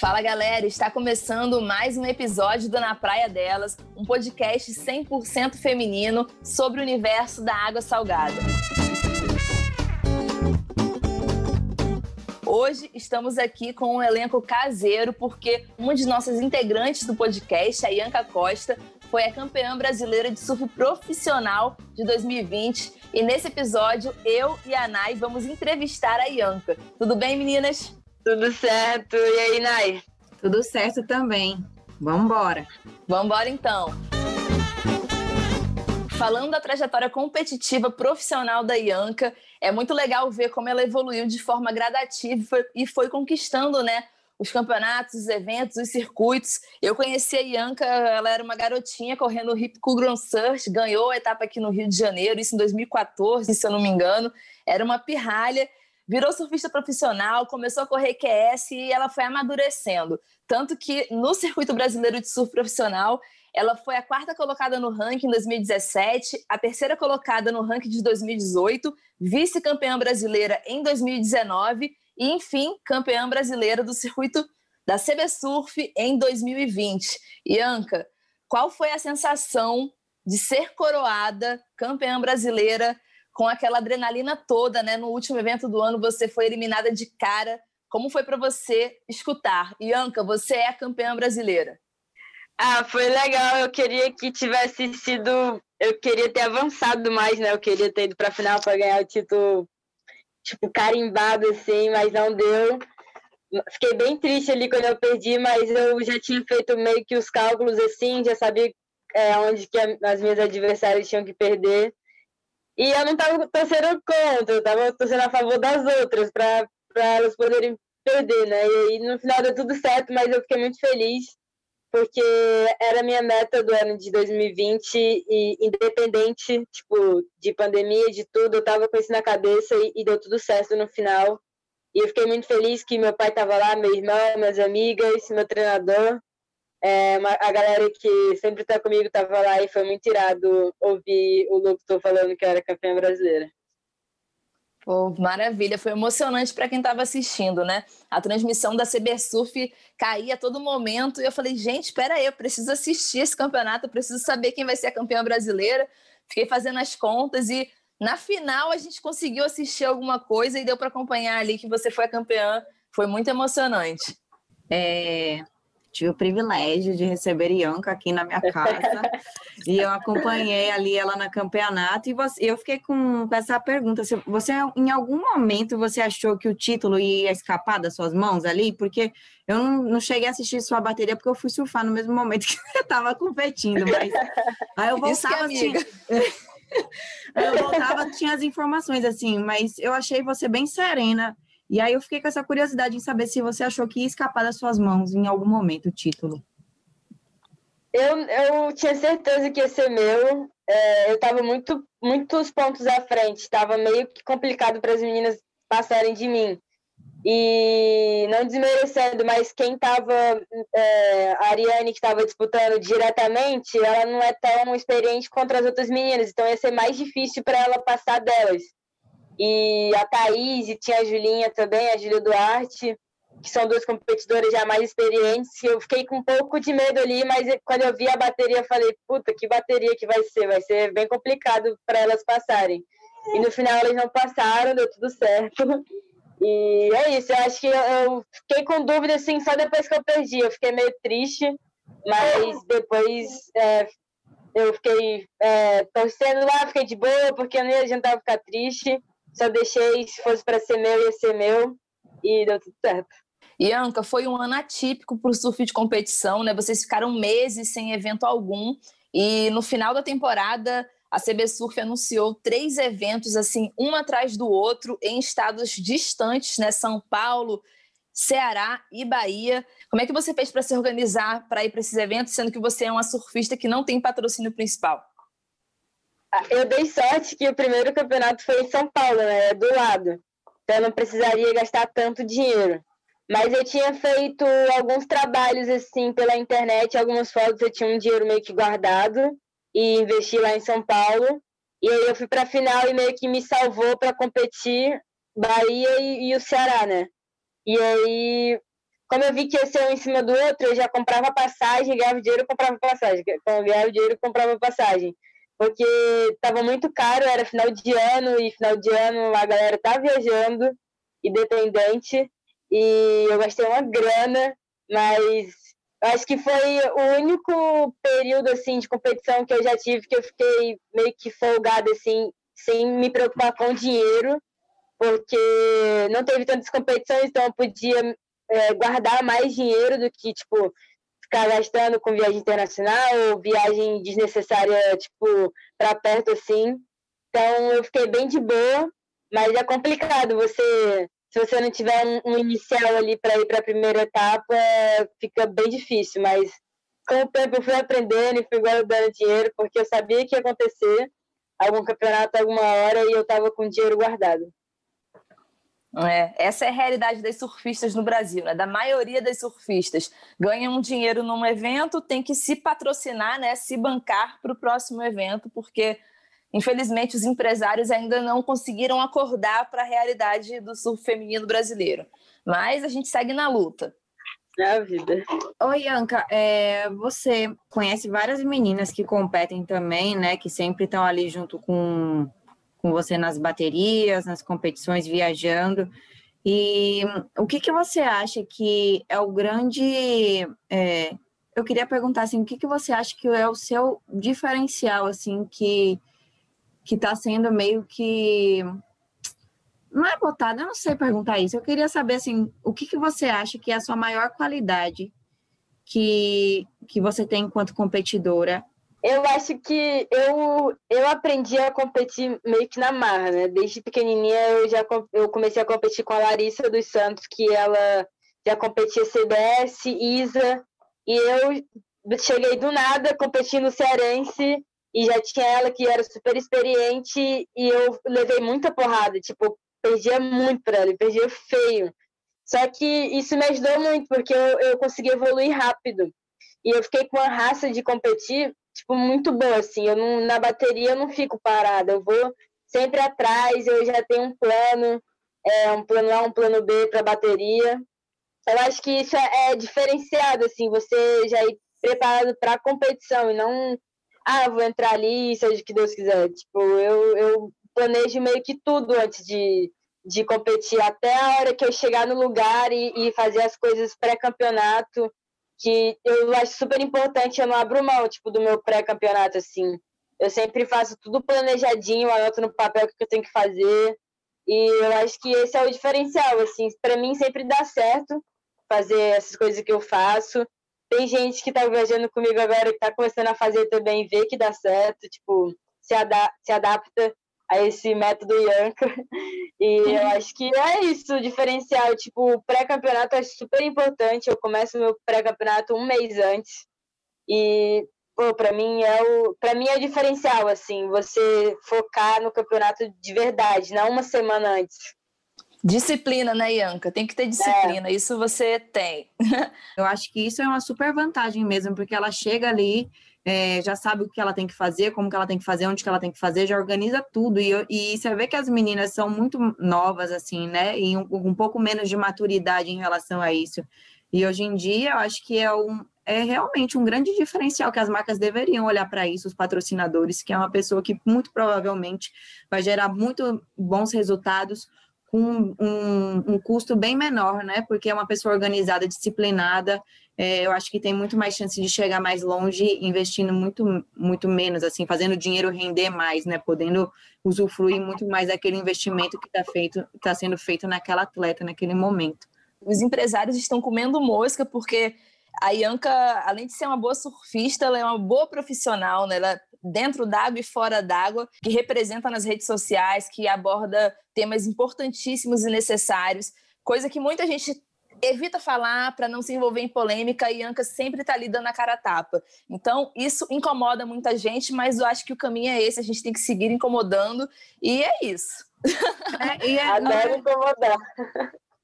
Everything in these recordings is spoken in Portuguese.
Fala galera, está começando mais um episódio do Na Praia Delas, um podcast 100% feminino sobre o universo da água salgada. Hoje estamos aqui com um elenco caseiro porque uma de nossas integrantes do podcast, a Ianca Costa, foi a campeã brasileira de surf profissional de 2020 e nesse episódio eu e a Nai vamos entrevistar a Ianca. Tudo bem, meninas? Tudo certo. E aí, Nai? Tudo certo também. Vamos embora. Vamos embora então. Falando da trajetória competitiva profissional da Ianca, é muito legal ver como ela evoluiu de forma gradativa e foi conquistando, né, os campeonatos, os eventos, os circuitos. Eu conheci a Ianca, ela era uma garotinha correndo o Hip Cool Grand Search, ganhou a etapa aqui no Rio de Janeiro, isso em 2014, se eu não me engano. Era uma pirralha virou surfista profissional, começou a correr QS e ela foi amadurecendo. Tanto que no circuito brasileiro de surf profissional, ela foi a quarta colocada no ranking em 2017, a terceira colocada no ranking de 2018, vice-campeã brasileira em 2019 e, enfim, campeã brasileira do circuito da CB Surf em 2020. Ianca, qual foi a sensação de ser coroada campeã brasileira com aquela adrenalina toda, né? No último evento do ano você foi eliminada de cara. Como foi para você escutar? Ianca, você é a campeã brasileira. Ah, foi legal. Eu queria que tivesse sido. Eu queria ter avançado mais, né? Eu queria ter ido para a final para ganhar o título, tipo, carimbado assim, mas não deu. Fiquei bem triste ali quando eu perdi, mas eu já tinha feito meio que os cálculos assim, já sabia é, onde que as minhas adversárias tinham que perder. E eu não estava torcendo contra, eu estava torcendo a favor das outras, para elas poderem perder, né? E no final deu tudo certo, mas eu fiquei muito feliz, porque era a minha meta do ano de 2020, e independente, tipo, de pandemia, de tudo, eu estava com isso na cabeça e, e, deu tudo certo no final. E eu fiquei muito feliz que meu pai estava lá, meu irmão, minhas amigas, meu treinador. É, a galera que sempre tá comigo tava lá e foi muito irado ouvir o locutor falando que era campeã brasileira. Pô, maravilha, foi emocionante para quem estava assistindo, né? A transmissão da CB Surf caía a todo momento e eu falei, gente, espera aí, eu preciso assistir esse campeonato, eu preciso saber quem vai ser a campeã brasileira. Fiquei fazendo as contas e na final a gente conseguiu assistir alguma coisa e deu para acompanhar ali que você foi a campeã. Foi muito emocionante. É, tive o privilégio de receber Ianca aqui na minha casa. E eu acompanhei ali ela na campeonato. E você, eu fiquei com, essa pergunta, se você em algum momento você achou que o título ia escapar das suas mãos ali? Porque eu não, não cheguei a assistir sua bateria porque eu fui surfar no mesmo momento que você estava competindo, mas aí eu voltava assim, eu voltava, tinha as informações assim, mas eu achei você bem serena e aí eu fiquei com essa curiosidade em saber se você achou que ia escapar das suas mãos em algum momento o título. Eu, eu tinha certeza que ia ser meu. É, eu estava muito, muitos pontos à frente. Estava meio que complicado para as meninas passarem de mim. E não desmerecendo, mas quem estava, é, a Ariane que estava disputando diretamente, ela não é tão experiente contra as outras meninas, então ia ser mais difícil para ela passar delas e a Thaís, e tinha a Julinha também, a Júlia Duarte, que são duas competidoras já mais experientes. Eu fiquei com um pouco de medo ali, mas quando eu vi a bateria, eu falei: puta, que bateria que vai ser? Vai ser bem complicado para elas passarem. E no final elas não passaram, deu tudo certo. E é isso, eu acho que eu fiquei com dúvida assim só depois que eu perdi. Eu fiquei meio triste, mas depois é, eu fiquei é, torcendo lá, fiquei de boa, porque não ia adiantar ficar triste. Só deixei, se fosse para ser meu, ia ser meu. E deu tudo certo. Ianca, foi um ano atípico para o surf de competição, né? Vocês ficaram meses sem evento algum. E no final da temporada, a CB Surf anunciou três eventos, assim, um atrás do outro, em estados distantes, né? São Paulo, Ceará e Bahia. Como é que você fez para se organizar para ir para esses eventos, sendo que você é uma surfista que não tem patrocínio principal? Eu dei sorte que o primeiro campeonato foi em São Paulo, né? Do lado. Então eu não precisaria gastar tanto dinheiro. Mas eu tinha feito alguns trabalhos assim pela internet, algumas fotos, eu tinha um dinheiro meio que guardado e investi lá em São Paulo. E aí eu fui para a final e meio que me salvou para competir Bahia e, e, o Ceará, né? E aí como eu vi que ia ser um em cima do outro, eu já comprava passagem, ganhava dinheiro, comprava passagem. Quando ganhava dinheiro, comprava passagem. Porque estava muito caro, era final de ano, e final de ano a galera tá viajando, independente, e eu gastei uma grana, mas acho que foi o único período assim de competição que eu já tive que eu fiquei meio que folgada assim, sem me preocupar com dinheiro, porque não teve tantas competições, então eu podia é, guardar mais dinheiro do que tipo ficar gastando com viagem internacional ou viagem desnecessária tipo para perto assim. Então eu fiquei bem de boa, mas é complicado você se você não tiver um, inicial ali para ir para a primeira etapa, fica bem difícil. Mas com o tempo eu fui aprendendo e fui guardando dinheiro, porque eu sabia que ia acontecer algum campeonato alguma hora e eu estava com dinheiro guardado. É, essa é a realidade das surfistas no Brasil, né? da maioria das surfistas. Ganham dinheiro num evento, tem que se patrocinar, né? se bancar para o próximo evento, porque Infelizmente, os empresários ainda não conseguiram acordar para a realidade do surf feminino brasileiro. Mas a gente segue na luta. É a vida. Oi, Anca, é, você conhece várias meninas que competem também, né? Que sempre estão ali junto com, com você nas baterias, nas competições, viajando. E o que, que você acha que é o grande. É, eu queria perguntar assim, o que, que você acha que é o seu diferencial, assim, que que está sendo meio que não é botada, eu não sei perguntar isso. Eu queria saber assim, o que, que você acha que é a sua maior qualidade que, que você tem enquanto competidora? Eu acho que eu, eu aprendi a competir meio que na marra, né? Desde pequenininha eu já eu comecei a competir com a Larissa dos Santos, que ela já competia CBS, ISA, e eu cheguei do nada competindo cearense e já tinha ela que era super experiente e eu levei muita porrada, tipo, perdia muito para ela, perdia feio. Só que isso me ajudou muito, porque eu, eu consegui evoluir rápido. E eu fiquei com a raça de competir, tipo, muito boa, assim. Eu não, na bateria eu não fico parada, eu vou sempre atrás, eu já tenho um plano, é, um plano A, um plano B para bateria. Eu acho que isso é, é diferenciado, assim, você já ir preparado para a competição e não ah, vou entrar ali, seja o que Deus quiser. Tipo, eu, eu planejo meio que tudo antes de, de competir, até a hora que eu chegar no lugar e, e fazer as coisas pré-campeonato, que eu acho super importante, eu não abro mão, tipo, do meu pré-campeonato, assim. Eu sempre faço tudo planejadinho, anoto no papel o que eu tenho que fazer, e eu acho que esse é o diferencial, assim, para mim sempre dá certo fazer essas coisas que eu faço, tem gente que está viajando comigo agora que está começando a fazer também, vê que dá certo, tipo, se, ada se adapta a esse método Yanka. E eu acho que é isso, o diferencial. Tipo, o pré-campeonato é super importante. Eu começo meu pré-campeonato um mês antes. E, pô, pra mim é o. para mim é o diferencial, assim, você focar no campeonato de verdade, não uma semana antes. Disciplina, né, Ianca? Tem que ter disciplina. É. Isso você tem. Eu acho que isso é uma super vantagem mesmo, porque ela chega ali, é, já sabe o que ela tem que fazer, como que ela tem que fazer, onde que ela tem que fazer, já organiza tudo. E, e você vê que as meninas são muito novas, assim, né? E um, um pouco menos de maturidade em relação a isso. E hoje em dia, eu acho que é um, é realmente um grande diferencial que as marcas deveriam olhar para isso, os patrocinadores, que é uma pessoa que muito provavelmente vai gerar muito bons resultados com um, um, custo bem menor, né? Porque é uma pessoa organizada, disciplinada. É, eu acho que tem muito mais chance de chegar mais longe, investindo muito, muito menos, assim, fazendo o dinheiro render mais, né? Podendo usufruir muito mais daquele investimento que está está sendo feito naquela atleta naquele momento. Os empresários estão comendo mosca porque a Ianca, além de ser uma boa surfista, ela é uma boa profissional, né? Ela dentro d'água e fora d'água, que representa nas redes sociais, que aborda temas importantíssimos e necessários, coisa que muita gente evita falar para não se envolver em polêmica e Anca sempre está ali dando a cara a tapa. Então, isso incomoda muita gente, mas eu acho que o caminho é esse, a gente tem que seguir incomodando e é isso. É, e é, Adoro incomodar.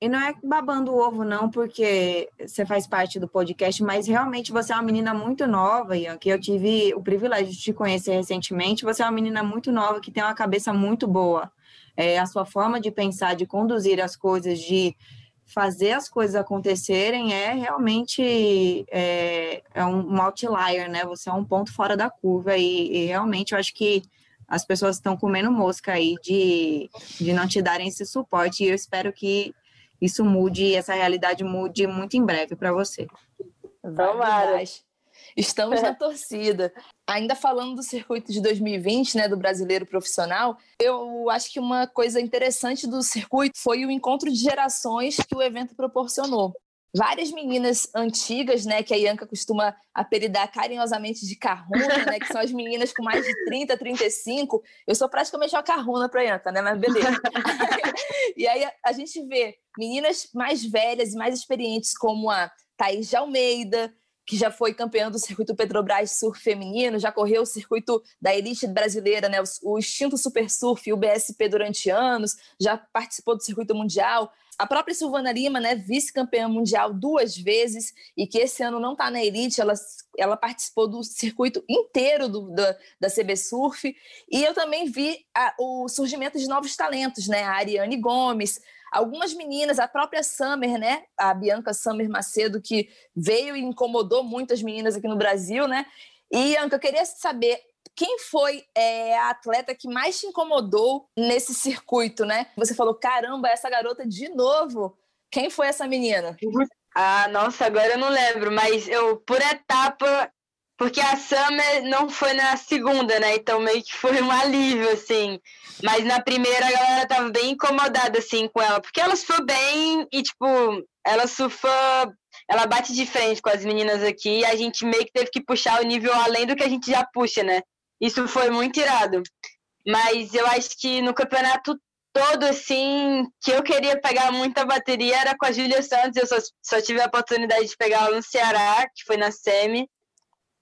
E não é babando o ovo, não, porque você faz parte do podcast, mas realmente você é uma menina muito nova, Ian, que eu tive o privilégio de te conhecer recentemente. Você é uma menina muito nova, que tem uma cabeça muito boa. É, a sua forma de pensar, de conduzir as coisas, de fazer as coisas acontecerem é realmente é, é um, um, outlier, né? Você é um ponto fora da curva e, e, realmente eu acho que as pessoas estão comendo mosca aí de, de não te darem esse suporte e eu espero que isso mude, essa realidade mude muito em breve para você. Vamos Estamos na torcida. Ainda falando do circuito de 2020, né, do brasileiro profissional, eu acho que uma coisa interessante do circuito foi o encontro de gerações que o evento proporcionou. Várias meninas antigas, né, que a Ianca costuma apelidar carinhosamente de carruna, né, que são as meninas com mais de 30, 35. Eu sou praticamente uma carruna para a Ianca, né, mas beleza. e aí a gente vê meninas mais velhas e mais experientes como a Thaís de Almeida, que já foi campeã do circuito Petrobras Surf feminino, já correu o circuito da elite brasileira, né, o, Instinto Super Surf e o BSP durante anos, já participou do circuito mundial. A própria Silvana Lima, né, vice-campeã mundial duas vezes e que esse ano não está na elite, ela, ela participou do circuito inteiro do, da, da CB Surf. E eu também vi a, o surgimento de novos talentos, né, a Ariane Gomes, Algumas meninas, a própria Summer, né? A Bianca Summer Macedo, que veio e incomodou muitas meninas aqui no Brasil, né? E, Bianca, eu queria saber quem foi é, a atleta que mais te incomodou nesse circuito, né? Você falou, caramba, essa garota de novo. Quem foi essa menina? Ah, nossa, agora eu não lembro, mas eu, por etapa, porque a Summer não foi na segunda, né? Então meio que foi um alívio, assim. Mas na primeira a galera tava bem incomodada, assim, com ela. Porque ela surfou bem e, tipo, ela surfa. Ela bate de frente com as meninas aqui e a gente meio que teve que puxar o nível além do que a gente já puxa, né? Isso foi muito irado. Mas eu acho que no campeonato todo, assim, que eu queria pegar muita bateria era com a Júlia Santos. Eu só, só tive a oportunidade de pegar ela no Ceará, que foi na Semi.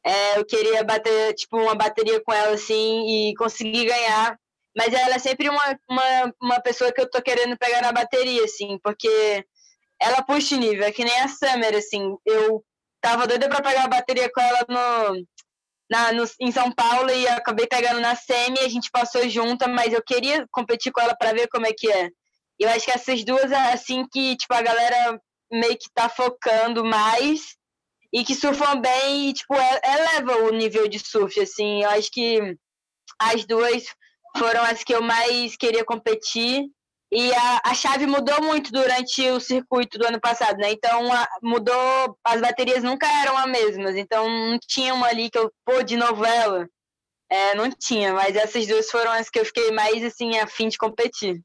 É, eu queria bater, tipo, uma bateria com ela, assim, e conseguir ganhar. Mas ela é sempre uma, uma, uma pessoa que eu tô querendo pegar na bateria, assim, porque ela puxa nível, é que nem a Summer, assim. Eu tava doida pra pegar a bateria com ela no, na, no, em São Paulo e acabei pegando na semi, a gente passou junta, mas eu queria competir com ela para ver como é que é. Eu acho que essas duas, assim, que, tipo, a galera meio que tá focando mais e que surfam bem e, tipo, é, eleva o nível de surf, assim. Eu acho que as duas foram as que eu mais queria competir. E a, a chave mudou muito durante o circuito do ano passado, né? Então a, mudou, as baterias nunca eram as mesmas. Então não tinha uma ali que eu, pô, de novela. É, não tinha, mas essas duas foram as que eu fiquei mais assim, a fim de competir.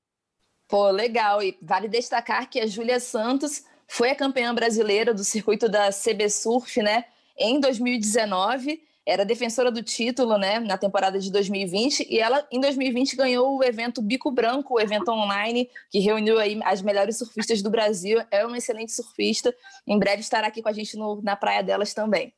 Pô, legal. E vale destacar que a Júlia Santos foi a campeã brasileira do circuito da CB Surf, né, em 2019. Era defensora do título, né, na temporada de 2020, e ela em 2020 ganhou o evento Bico Branco, o evento online que reuniu aí as melhores surfistas do Brasil. É uma excelente surfista. Em breve estará aqui com a gente no, na praia delas também.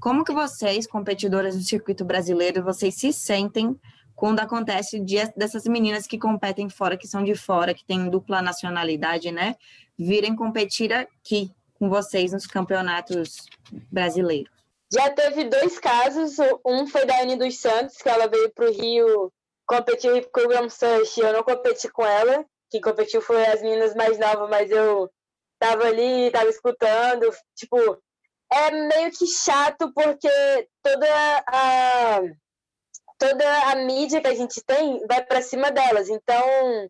Como que vocês, competidoras do circuito brasileiro, vocês se sentem quando acontece de, dessas meninas que competem fora, que são de fora, que têm dupla nacionalidade, né, virem competir aqui com vocês nos campeonatos brasileiros? Já teve dois casos, um foi da Anne dos Santos, que ela veio para o Rio competir o Program Search, eu não competi com ela, quem competiu foi as meninas mais novas, mas eu tava ali, tava escutando, tipo, é meio que chato porque toda a toda a mídia que a gente tem vai para cima delas. Então,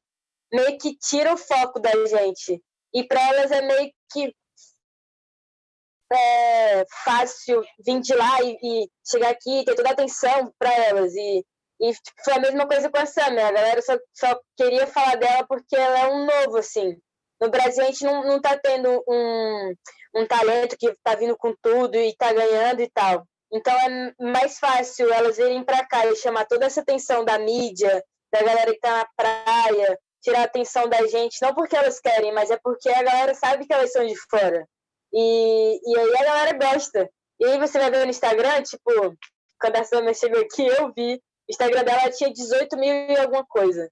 meio que tira o foco da gente. E para elas é meio que é, fácil vir de lá e, e, chegar aqui e ter toda a atenção para elas. E, e tipo, foi a mesma coisa com a Sam. A galera só, só queria falar dela porque ela é um novo, assim. No Brasil, a gente não, não tá tendo um, um talento que tá vindo com tudo e tá ganhando e tal. Então é mais fácil elas virem para cá e chamar toda essa atenção da mídia, da galera que tá na praia, tirar a atenção da gente, não porque elas querem, mas é porque a galera sabe que elas são de fora. E, e aí a galera gosta. E aí você vai ver no Instagram, tipo, quando a Summer chegou aqui, eu vi, o Instagram dela tinha 18 mil e alguma coisa.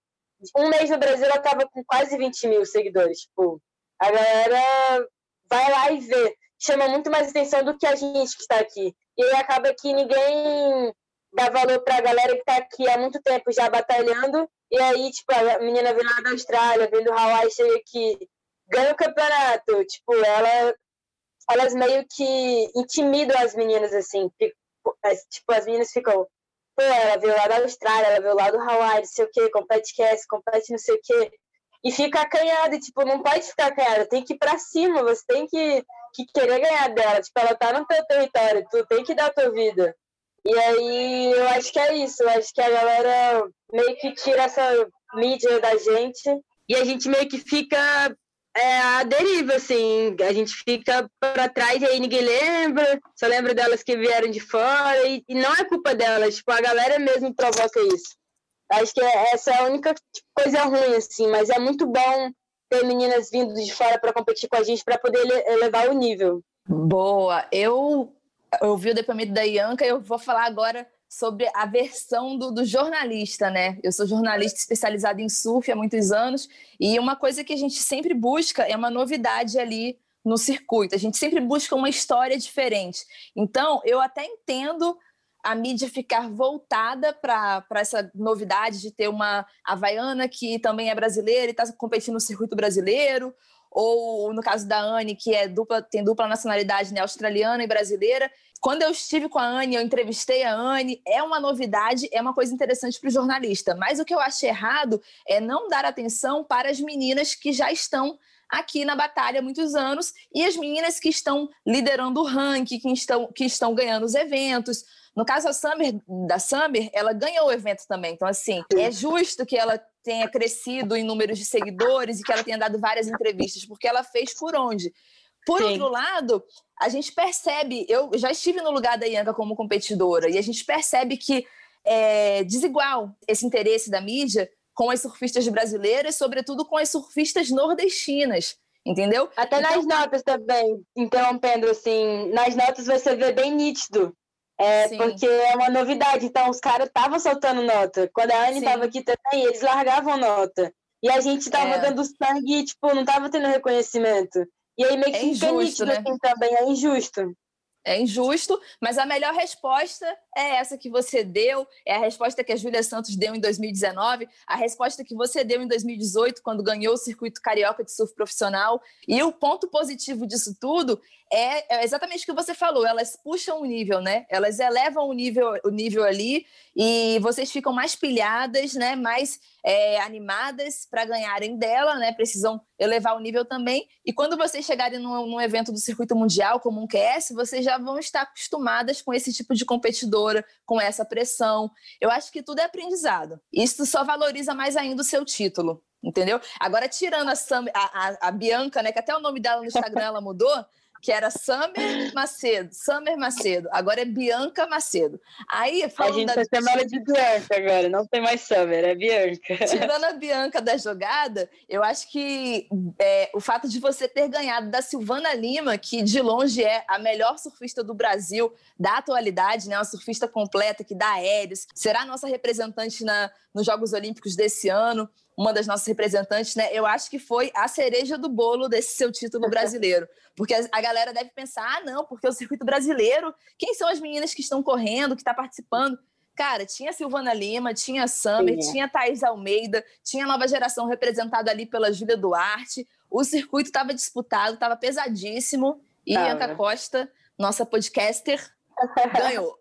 Um mês no Brasil ela tava com quase 20 mil seguidores. Tipo, a galera vai lá e vê. Chama muito mais atenção do que a gente que está aqui. E aí acaba que ninguém dá valor para a galera que está aqui há muito tempo já batalhando E aí, tipo, a menina vem lá da Austrália, vem do Hawaii, chega aqui, ganha o campeonato. Tipo, ela, elas meio que intimidam as meninas, assim. Tipo, as meninas ficam, pô, ela veio lá da Austrália, ela veio lá do Hawaii, não sei o quê, compete cast, compete não sei o quê. E fica acanhada, tipo, não pode ficar acanhada, tem que ir pra cima, você tem que, que querer ganhar dela. Tipo, ela tá no teu território, tu tem que dar a tua vida. E aí eu acho que é isso, eu acho que a galera meio que tira essa mídia da gente. E a gente meio que fica é, à deriva, assim, a gente fica para trás e aí ninguém lembra, só lembra delas que vieram de fora. E, e não é culpa delas, tipo, a galera mesmo provoca isso. Acho que essa é a única coisa ruim, assim, mas é muito bom ter meninas vindo de fora para competir com a gente para poder elevar o nível. Boa. Eu eu vi o depoimento da Ianca e eu vou falar agora sobre a versão do, do, jornalista, né? Eu sou jornalista especializada em surf há muitos anos e uma coisa que a gente sempre busca é uma novidade ali no circuito. A gente sempre busca uma história diferente. Então, eu até entendo a mídia ficar voltada para essa novidade de ter uma havaiana que também é brasileira e está competindo no circuito brasileiro, ou no caso da Anne, que é dupla, tem dupla nacionalidade né, australiana e brasileira. Quando eu estive com a Anne, eu entrevistei a Anne, é uma novidade, é uma coisa interessante para o jornalista. Mas o que eu acho errado é não dar atenção para as meninas que já estão aqui na batalha há muitos anos e as meninas que estão liderando o ranking, que estão, que estão ganhando os eventos. No caso a Summer, da Summer, ela ganhou o evento também. Então, assim, é justo que ela tenha crescido em números de seguidores e que ela tenha dado várias entrevistas, porque ela fez por onde? Por Sim. outro lado, a gente percebe, eu já estive no lugar da Ianca como competidora, e a gente percebe que é desigual esse interesse da mídia com as surfistas brasileiras, sobretudo com as surfistas nordestinas entendeu? Até então, nas notas também, interrompendo assim, nas notas você vê bem nítido é, porque é uma novidade. Então, os caras estavam soltando nota. Quando a Anne estava aqui também, eles largavam nota. E a gente estava é. dando sangue e, tipo, não estava tendo reconhecimento. E aí meio que é injusto, nítido, né? assim, também, é injusto é injusto, mas a melhor resposta é essa que você deu, é a resposta que a Júlia Santos deu em 2019, a resposta que você deu em 2018, quando ganhou o circuito carioca de surf profissional. E o ponto positivo disso tudo é, é exatamente o que você falou, elas puxam o nível, né? Elas elevam o nível, o nível ali e vocês ficam mais pilhadas, né? Mais é, animadas para ganharem dela, né? Precisam elevar o nível também. E quando vocês chegarem num, num, evento do circuito mundial, como um QS, vocês já vão estar acostumadas com esse tipo de competidora, com essa pressão. Eu acho que tudo é aprendizado. Isso só valoriza mais ainda o seu título. Entendeu? Agora, tirando a, Sam, a, a, a Bianca, né? Que até o nome dela no Instagram ela mudou, que era Summer Macedo, Summer Macedo, agora é Bianca Macedo. Aí, falando a gente da... chama ela de Bianca agora, não tem mais Summer, é Bianca. Tirando a Bianca da jogada, eu acho que é, o fato de você ter ganhado da Silvana Lima, que de longe é a melhor surfista do Brasil da atualidade, né, uma surfista completa que dá aéreos, será a nossa representante na, nos Jogos Olímpicos desse ano uma das nossas representantes, né? Eu acho que foi a cereja do bolo desse seu título brasileiro. Porque a galera deve pensar, ah, não, porque o circuito brasileiro, quem são as meninas que estão correndo, que está participando? Cara, tinha Silvana Lima, tinha Summer, Sim. tinha Thais Almeida, tinha a nova geração representada ali pela Júlia Duarte. O circuito estava disputado, estava pesadíssimo. E ah, Bianca Costa, nossa podcaster, ganhou.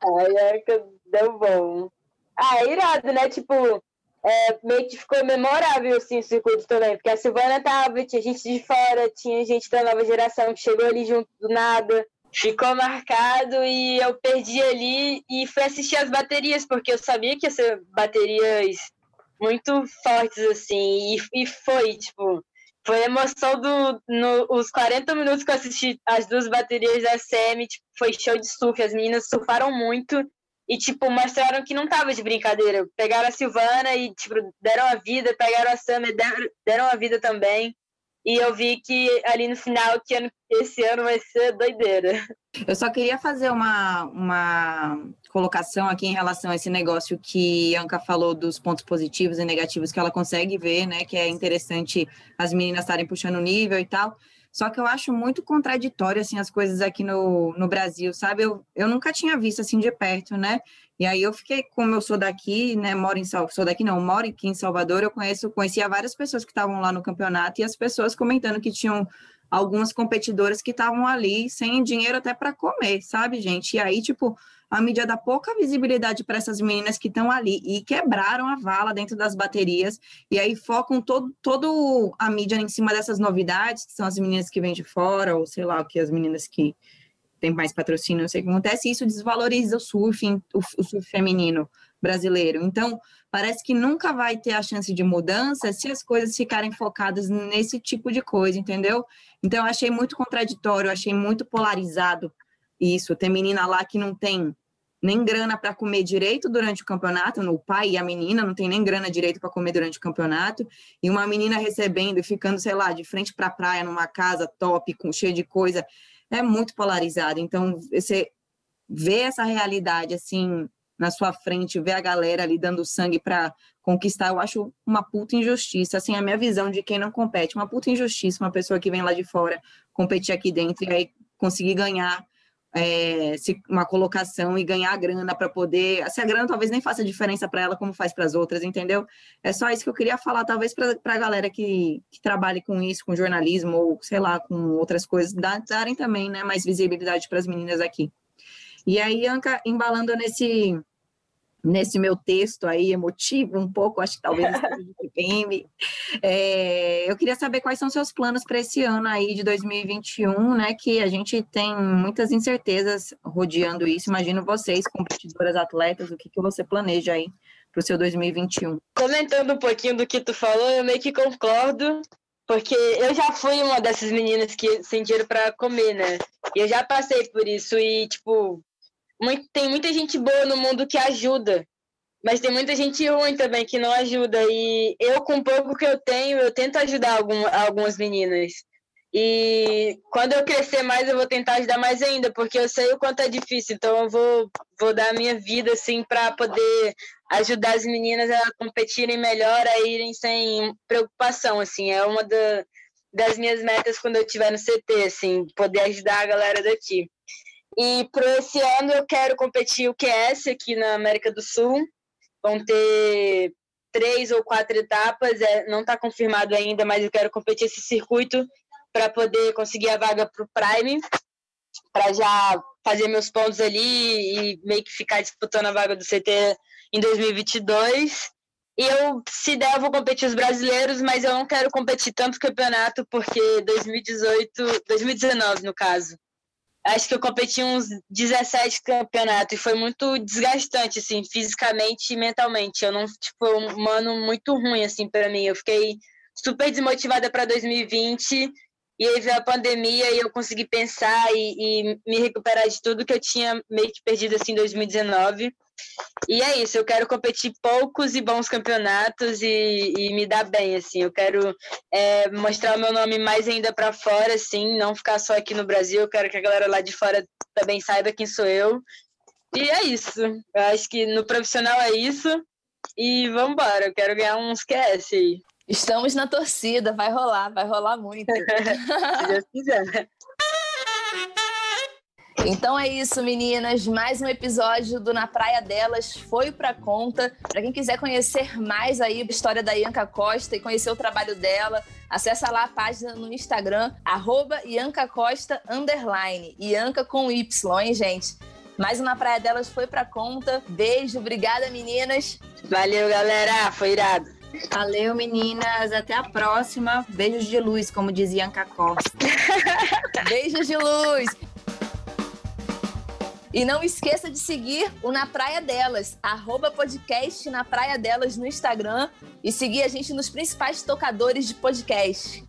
A Bianca deu bom. Ah, irado, né? Tipo, é, meio que ficou memorável assim, o circuito também, porque a Silvana tava, tinha gente de fora, tinha gente da nova geração que chegou ali junto do nada, ficou marcado e eu perdi ali e fui assistir as baterias, porque eu sabia que ia ser baterias muito fortes, assim, e, e foi, tipo, foi a emoção dos no, 40 minutos que eu assisti as duas baterias da SEMI, tipo, foi show de surf, as meninas surfaram muito, e, tipo, mostraram que não tava de brincadeira. Pegaram a Silvana e, tipo, deram a vida, pegaram a Summer, deram, deram a vida também. E eu vi que ali no final, que ano, esse ano vai ser doideira. Eu só queria fazer uma, uma colocação aqui em relação a esse negócio que a Anka falou dos pontos positivos e negativos que ela consegue ver, né? Que é interessante as meninas estarem puxando o nível e tal. Só que eu acho muito contraditório, assim, as coisas aqui no, no Brasil, sabe? Eu, eu nunca tinha visto, assim, de perto, né? E aí eu fiquei, como eu sou daqui, né? Moro em Salvador, sou daqui não, moro aqui em Salvador, eu conheço, conhecia várias pessoas que estavam lá no campeonato e as pessoas comentando que tinham algumas competidoras que estavam ali sem dinheiro até para comer, sabe, gente? E aí, tipo, a mídia dá pouca visibilidade para essas meninas que estão ali e quebraram a vala dentro das baterias e aí focam todo, todo a mídia em cima dessas novidades, que são as meninas que vêm de fora, ou sei lá, o que as meninas que têm mais patrocínio, não sei o que acontece, e isso desvaloriza o surf, o, o surf feminino brasileiro. Então, parece que nunca vai ter a chance de mudança se as coisas ficarem focadas nesse tipo de coisa, entendeu? Então, eu achei muito contraditório, achei muito polarizado isso. Tem menina lá que não tem nem grana para comer direito durante o campeonato, o pai e a menina não tem nem grana direito para comer durante o campeonato, e uma menina recebendo e ficando, sei lá, de frente para a praia numa casa top, com cheio de coisa, é muito polarizado. Então, você vê essa realidade assim na sua frente, ver a galera ali dando sangue para conquistar, eu acho uma puta injustiça, assim, a minha visão de quem não compete, uma puta injustiça, uma pessoa que vem lá de fora competir aqui dentro e aí conseguir ganhar é, uma colocação e ganhar grana para poder. Essa grana talvez nem faça diferença para ela como faz para as outras, entendeu? É só isso que eu queria falar, talvez para a galera que, que trabalhe com isso, com jornalismo ou sei lá, com outras coisas, darem também né, mais visibilidade para as meninas aqui. E aí, Anca, embalando nesse nesse meu texto aí emotivo um pouco, acho que talvez TPM. É, eu queria saber quais são seus planos para esse ano aí de 2021, né? Que a gente tem muitas incertezas rodeando isso. Imagino vocês, competidoras atletas, o que, que você planeja aí para o seu 2021? Comentando um pouquinho do que tu falou, eu meio que concordo. Porque eu já fui uma dessas meninas que dinheiro para comer, né? E eu já passei por isso e, tipo, muito, tem muita gente boa no mundo que ajuda, mas tem muita gente ruim também que não ajuda. E eu, com pouco que eu tenho, eu tento ajudar algum, algumas meninas. E quando eu crescer mais, eu vou tentar ajudar mais ainda, porque eu sei o quanto é difícil. Então, eu vou, vou dar a minha vida, assim, para poder ajudar as meninas a competirem melhor, a irem sem preocupação, assim. É uma da, das minhas metas quando eu estiver no CT, assim, poder ajudar a galera daqui. E para esse ano eu quero competir o QS aqui na América do Sul. Vão ter três ou quatro etapas, é, não está confirmado ainda, mas eu quero competir esse circuito para poder conseguir a vaga para o Prime, para já fazer meus pontos ali e meio que ficar disputando a vaga do CT em 2022. E eu, se der, eu vou competir os brasileiros, mas eu não quero competir tanto campeonato, porque 2018, 2019 no caso, acho que eu competi uns 17 campeonatos e foi muito desgastante, assim, fisicamente e mentalmente. Eu não, tipo, um ano muito ruim, assim, para mim. Eu fiquei super desmotivada para 2020 e aí veio a pandemia e eu consegui pensar e, e, me recuperar de tudo que eu tinha meio que perdido, assim, em 2019. E é isso, eu quero competir poucos e bons campeonatos e, e me dar bem, assim. Eu quero é, mostrar o meu nome mais ainda para fora, assim, não ficar só aqui no Brasil. Eu quero que a galera lá de fora também saiba quem sou eu. E é isso. Eu acho que no profissional é isso. E vamos embora, eu quero ganhar uns QS aí. Estamos na torcida, vai rolar, vai rolar muito. Se Deus quiser. Então é isso, meninas. Mais um episódio do Na Praia Delas foi para conta. Para quem quiser conhecer mais aí a história da Ianca Costa e conhecer o trabalho dela, acessa lá a página no Instagram, arroba Ianca Costa, underline. Ianca com Y, hein, gente? Mais um Na Praia Delas foi para conta. Beijo, obrigada, meninas. Valeu, galera. Foi irado. Valeu, meninas. Até a próxima. Beijos de luz, como dizia Anca Costa. Beijos de luz. E não esqueça de seguir o Na Praia Delas, arroba podcast Na Praia Delas no Instagram e seguir a gente nos principais tocadores de podcast.